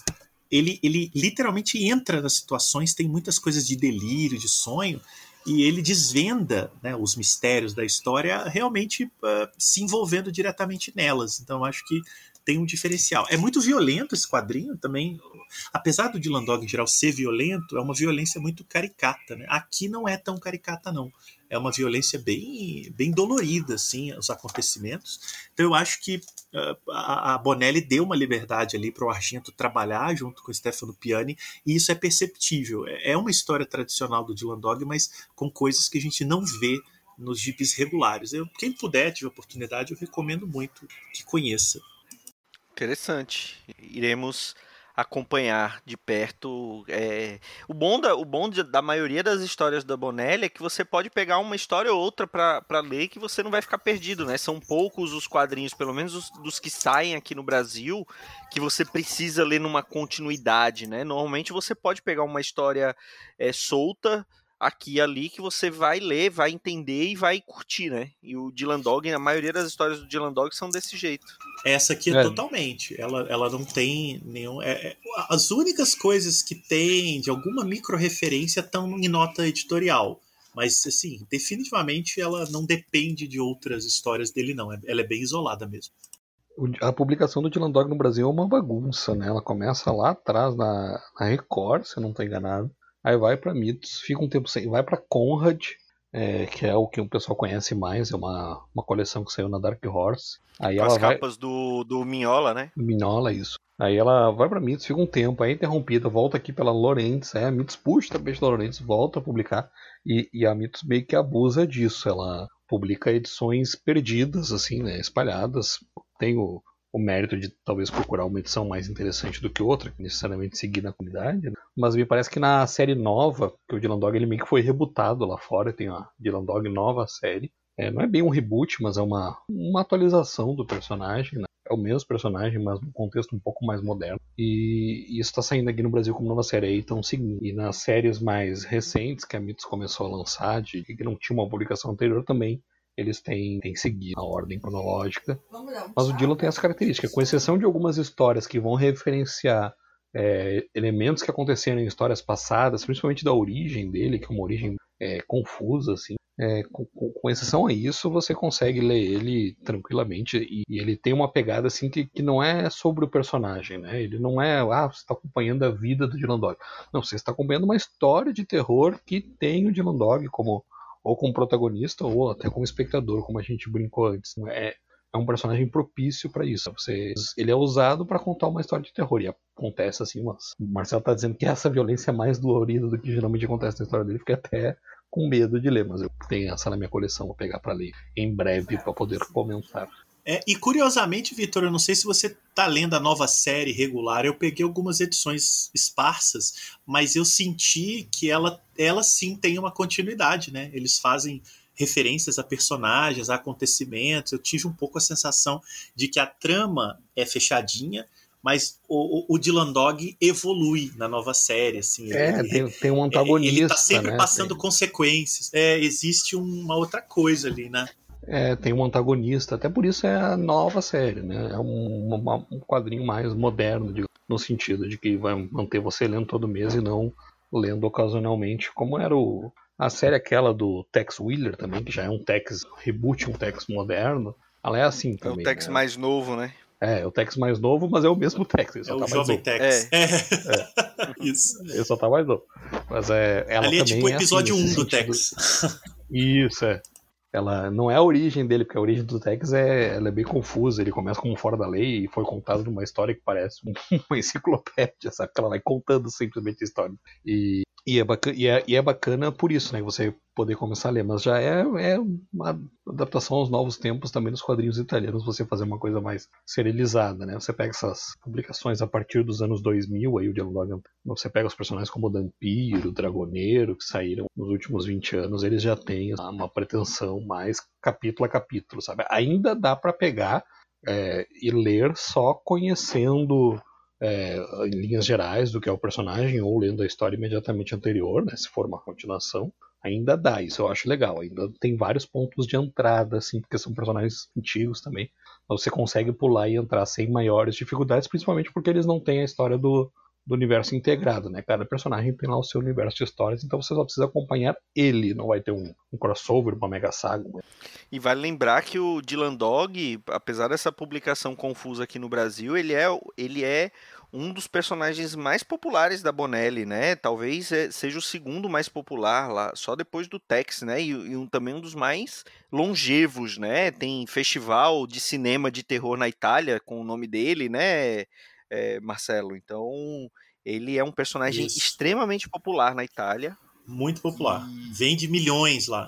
Speaker 5: ele, ele literalmente entra nas situações, tem muitas coisas de delírio, de sonho, e ele desvenda né, os mistérios da história realmente uh, se envolvendo diretamente nelas. Então acho que tem um diferencial. É muito violento esse quadrinho também. Apesar do Dylan Dog em geral ser violento, é uma violência muito caricata. Né? Aqui não é tão caricata, não. É uma violência bem, bem dolorida, assim, os acontecimentos. Então eu acho que uh, a, Bonelli deu uma liberdade ali para o Argento trabalhar junto com o Stefano Piani, e isso é perceptível. É, é uma história tradicional do Dylan Dog, mas com coisas que a gente não vê nos jipes regulares. Eu, quem puder, tiver oportunidade, eu recomendo muito que conheça.
Speaker 2: Interessante. Iremos acompanhar de perto. É... O bom, da, o bom da maioria das histórias da Bonelli é que você pode pegar uma história ou outra para ler que você não vai ficar perdido, né? São poucos os quadrinhos, pelo menos os, dos que saem aqui no Brasil, que você precisa ler numa continuidade, né? Normalmente você pode pegar uma história é, solta aqui e ali que você vai ler, vai entender e vai curtir, né? E o Dylan Dog, a maioria das histórias do Dylan Dog são desse jeito.
Speaker 5: Essa aqui é, é. totalmente. Ela, ela não tem nenhum. É, é, as únicas coisas que tem de alguma micro referência estão em nota editorial. Mas, assim, definitivamente ela não depende de outras histórias dele, não. É, ela é bem isolada mesmo.
Speaker 4: A publicação do Dylan Dog no Brasil é uma bagunça, né? Ela começa lá atrás na, na Record, se eu não estou enganado Aí vai para Mitos, fica um tempo sem. Vai para Conrad, é, que é o que o pessoal conhece mais, é uma, uma coleção que saiu na Dark Horse. Aí
Speaker 2: As
Speaker 4: ela
Speaker 2: capas vai... do, do Minhola, né?
Speaker 4: Minhola, isso. Aí ela vai para Mitos, fica um tempo, aí é interrompida, volta aqui pela Lorentz, aí a Mitos puxa também da Lorentz, volta a publicar, e, e a Mitos meio que abusa disso, ela publica edições perdidas, assim, né, espalhadas. Tem o, o mérito de talvez procurar uma edição mais interessante do que outra, que necessariamente seguir na comunidade, né? mas me parece que na série nova, que o Dylan Dog ele meio que foi rebutado lá fora, tem a Dylan Dog nova série, é, não é bem um reboot, mas é uma, uma atualização do personagem, né? é o mesmo personagem, mas num contexto um pouco mais moderno. E, e isso está saindo aqui no Brasil como nova série. Estão seguindo. E nas séries mais recentes que a Mitos começou a lançar, de que não tinha uma publicação anterior também, eles têm, têm seguido a ordem cronológica. Mas o Dylan tem essa característica, com exceção de algumas histórias que vão referenciar é, elementos que aconteceram em histórias passadas, principalmente da origem dele, que é uma origem é, confusa, assim. é, com, com, exceção a isso, você consegue ler ele tranquilamente e, e, ele tem uma pegada assim que, que não é sobre o personagem, né? Ele não é, ah, você está acompanhando a vida do Dylan Dog. Não, você está acompanhando uma história de terror que tem o Dylan Dog como ou como protagonista ou até como espectador, como a gente brincou antes. É, é um personagem propício para isso. Você, ele é usado para contar uma história de terror. E acontece assim, mas o Marcelo tá dizendo que essa violência é mais dolorida do que geralmente acontece na história dele. Fiquei até com medo de ler, mas eu tenho essa na minha coleção, vou pegar para ler em breve para poder comentar.
Speaker 5: É, e curiosamente, Vitor, eu não sei se você tá lendo a nova série regular. Eu peguei algumas edições esparsas, mas eu senti que ela, ela sim tem uma continuidade, né? Eles fazem referências a personagens, a acontecimentos. Eu tive um pouco a sensação de que a trama é fechadinha, mas o, o, Dylan Dog evolui na nova série, assim.
Speaker 4: É, ele, tem, tem um antagonista. Ele tá
Speaker 5: sempre
Speaker 4: né?
Speaker 5: passando tem... consequências. É, existe uma outra coisa ali, né?
Speaker 4: É, tem um antagonista, até por isso é a nova série, né? É um, uma, um quadrinho mais moderno, no sentido de que vai manter você lendo todo mês e não lendo ocasionalmente, como era o, a série aquela do Tex Wheeler também, que já é um Tex reboot, um Tex moderno. Ela é assim também.
Speaker 2: É o Tex
Speaker 4: né?
Speaker 2: mais novo, né?
Speaker 4: É, é o Tex mais novo, mas é o mesmo Tex.
Speaker 5: é tá o jovem novo. Tex.
Speaker 2: É. é.
Speaker 5: Isso.
Speaker 4: Ele só tá mais novo. Mas é, ela
Speaker 5: Ali é
Speaker 4: tipo
Speaker 5: o episódio 1 é assim, do Tex.
Speaker 4: Isso, é. Ela não é a origem dele, porque a origem do Tex é, ela é bem confusa. Ele começa como fora da lei e foi contado numa história que parece uma enciclopédia, sabe? Ela vai contando simplesmente a história. E e é, bacana, e, é, e é bacana por isso, né? Você poder começar a ler. Mas já é, é uma adaptação aos novos tempos também dos quadrinhos italianos, você fazer uma coisa mais serializada, né? Você pega essas publicações a partir dos anos 2000, aí o Dylan Logan, você pega os personagens como o Dampiro, o Dragoneiro, que saíram nos últimos 20 anos, eles já têm uma pretensão mais capítulo a capítulo, sabe? Ainda dá para pegar é, e ler só conhecendo é, em linhas gerais do que é o personagem ou lendo a história imediatamente anterior, né, se for uma continuação, ainda dá, isso eu acho legal. Ainda tem vários pontos de entrada, assim, porque são personagens antigos também. Você consegue pular e entrar sem maiores dificuldades, principalmente porque eles não têm a história do, do universo integrado, né? Cada personagem tem lá o seu universo de histórias, então você só precisa acompanhar ele, não vai ter um, um crossover, uma mega saga.
Speaker 2: E vale lembrar que o Dylan Dog, apesar dessa publicação confusa aqui no Brasil, ele é, ele é um dos personagens mais populares da Bonelli, né? Talvez é, seja o segundo mais popular lá, só depois do Tex, né? E, e um, também um dos mais longevos, né? Tem festival de cinema de terror na Itália com o nome dele, né? É, Marcelo. Então, ele é um personagem Isso. extremamente popular na Itália.
Speaker 5: Muito popular. E... Vende milhões lá.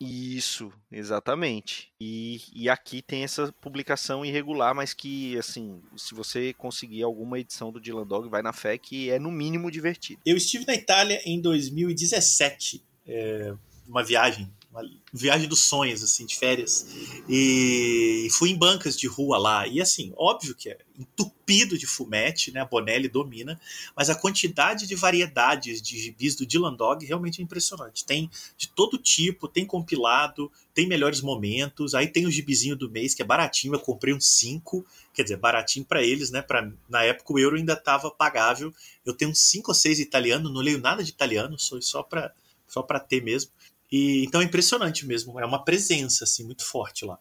Speaker 2: Isso, exatamente. E, e aqui tem essa publicação irregular, mas que, assim, se você conseguir alguma edição do Dylan Dog, vai na fé que é no mínimo divertido.
Speaker 5: Eu estive na Itália em 2017, é, uma viagem uma viagem dos sonhos, assim, de férias. E fui em bancas de rua lá. E assim, óbvio que é entupido de fumete, né? A Bonelli domina, mas a quantidade de variedades de gibis do Dylan Dog realmente é impressionante. Tem de todo tipo, tem compilado, tem melhores momentos. Aí tem o gibizinho do mês, que é baratinho, eu comprei uns 5, quer dizer, baratinho para eles, né? Pra, na época o euro ainda estava pagável. Eu tenho uns 5 ou 6 italiano, não leio nada de italiano, sou só para só para ter mesmo. E, então é impressionante mesmo, é uma presença assim muito forte lá.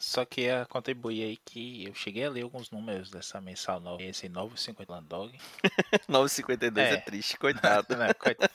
Speaker 3: Só que a contribuir aí que eu cheguei a ler alguns números dessa mensal nova, esse 950 Landog.
Speaker 2: 952 é. é triste, coitado. Não,
Speaker 5: coitado.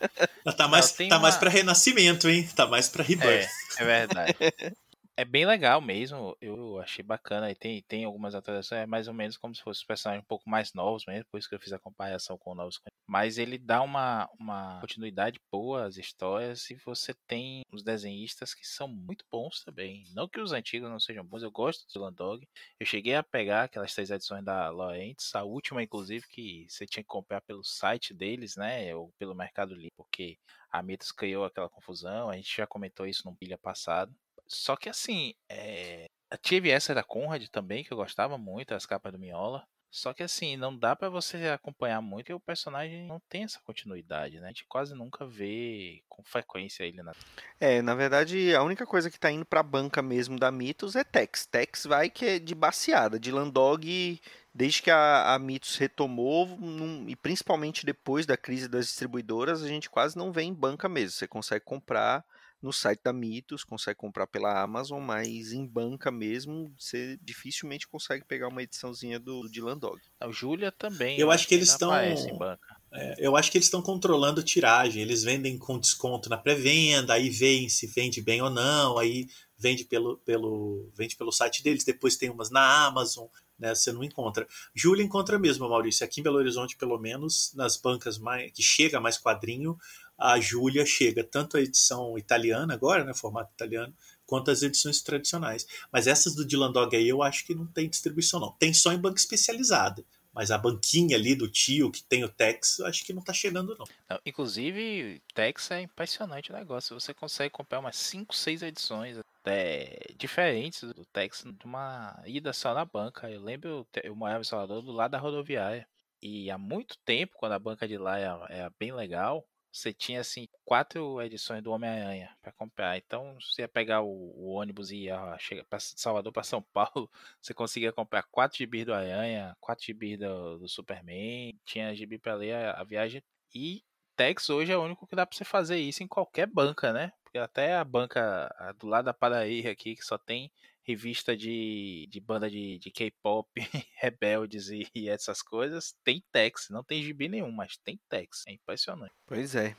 Speaker 5: Tá mais, Não, tá uma... mais pra renascimento, hein? Tá mais pra rebirth.
Speaker 3: É, é verdade. É bem legal mesmo, eu achei bacana. E tem, tem algumas atualizações, é mais ou menos como se fosse os personagens um pouco mais novos mesmo, por isso que eu fiz a comparação com novos. Mas ele dá uma, uma continuidade boa às histórias e você tem os desenhistas que são muito bons também. Não que os antigos não sejam bons, eu gosto do Landog. Eu cheguei a pegar aquelas três edições da Laurentiis, a última, inclusive, que você tinha que comprar pelo site deles, né? Ou pelo Mercado Livre, porque a Mitos criou aquela confusão. A gente já comentou isso no pilha passado. Só que assim, é... tive essa da Conrad também, que eu gostava muito, as capas do Miola. Só que assim, não dá para você acompanhar muito, porque o personagem não tem essa continuidade, né? A gente quase nunca vê com frequência ele na.
Speaker 2: É, na verdade, a única coisa que tá indo pra banca mesmo da Mitos é Tex. Tex vai que é de baseada, de Landog, desde que a, a Mitos retomou, num, e principalmente depois da crise das distribuidoras, a gente quase não vê em banca mesmo. Você consegue comprar no site da Mitos, consegue comprar pela Amazon, mas em banca mesmo, você dificilmente consegue pegar uma ediçãozinha do Dylan Dog.
Speaker 3: A Júlia também.
Speaker 5: Eu acho que eles estão. É, eu acho que eles estão controlando tiragem. Eles vendem com desconto na pré-venda, aí veem se vende bem ou não, aí vende pelo, pelo, vende pelo site deles, depois tem umas na Amazon, né? Você não encontra. Júlia encontra mesmo, Maurício. Aqui em Belo Horizonte, pelo menos, nas bancas mais, que chega mais quadrinho, a Júlia chega tanto a edição italiana agora, né, formato italiano, quanto as edições tradicionais. Mas essas do Dylan Dog aí eu acho que não tem distribuição não. Tem só em banca especializada. Mas a banquinha ali do tio que tem o Tex, eu acho que não tá chegando não. não
Speaker 3: inclusive, Tex é impressionante o negócio. Você consegue comprar umas 5, 6 edições é, diferentes do Tex de uma ida só na banca. Eu lembro, eu morava em Salvador do lado da rodoviária. E há muito tempo, quando a banca de lá era, era bem legal, você tinha assim quatro edições do Homem-Aranha para comprar. Então, você ia pegar o, o ônibus e ia chegar para Salvador para São Paulo, você conseguia comprar quatro gibis do Aranha, quatro gibis do, do Superman, tinha gibi para ler a, a, viagem e Tex hoje é o único que dá para você fazer isso em qualquer banca, né? Até a banca do lado da Paraíba aqui que só tem revista de, de banda de, de K-pop, rebeldes e, e, essas coisas, tem Tex. Não tem gibi nenhum, mas tem Tex. É impressionante.
Speaker 2: Pois é.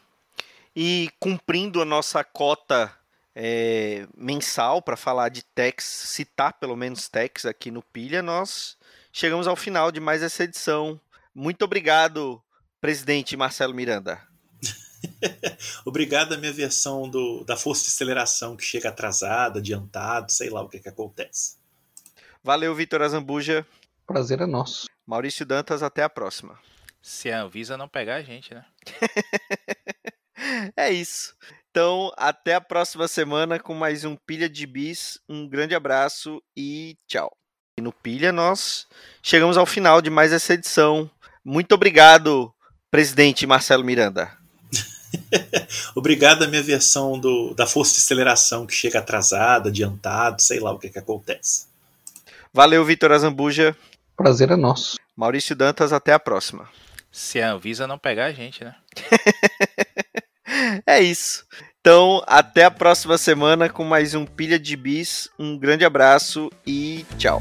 Speaker 2: E cumprindo a nossa cota é, mensal para falar de Tex, citar pelo menos Tex aqui no Pilha, nós chegamos ao final de mais essa edição. Muito obrigado, presidente Marcelo Miranda.
Speaker 5: Obrigado a minha versão do, da força de aceleração que chega atrasada, adiantado, sei lá o que, que acontece.
Speaker 2: Valeu, Vitor Azambuja.
Speaker 4: Prazer é nosso.
Speaker 2: Maurício Dantas, até a próxima.
Speaker 3: Se a Anvisa não pegar a gente, né?
Speaker 2: é isso. Então, até a próxima semana com mais um Pilha de Bis. Um grande abraço e tchau. E no Pilha nós chegamos ao final de mais essa edição. Muito obrigado, presidente Marcelo Miranda.
Speaker 5: Obrigado a minha versão do, da força de aceleração que chega atrasada, adiantado, sei lá o que, que acontece.
Speaker 2: Valeu, Vitor Azambuja.
Speaker 4: Prazer é nosso.
Speaker 2: Maurício Dantas, até a próxima.
Speaker 3: Se a Anvisa não pegar a gente, né?
Speaker 2: é isso. Então, até a próxima semana com mais um Pilha de Bis. Um grande abraço e tchau.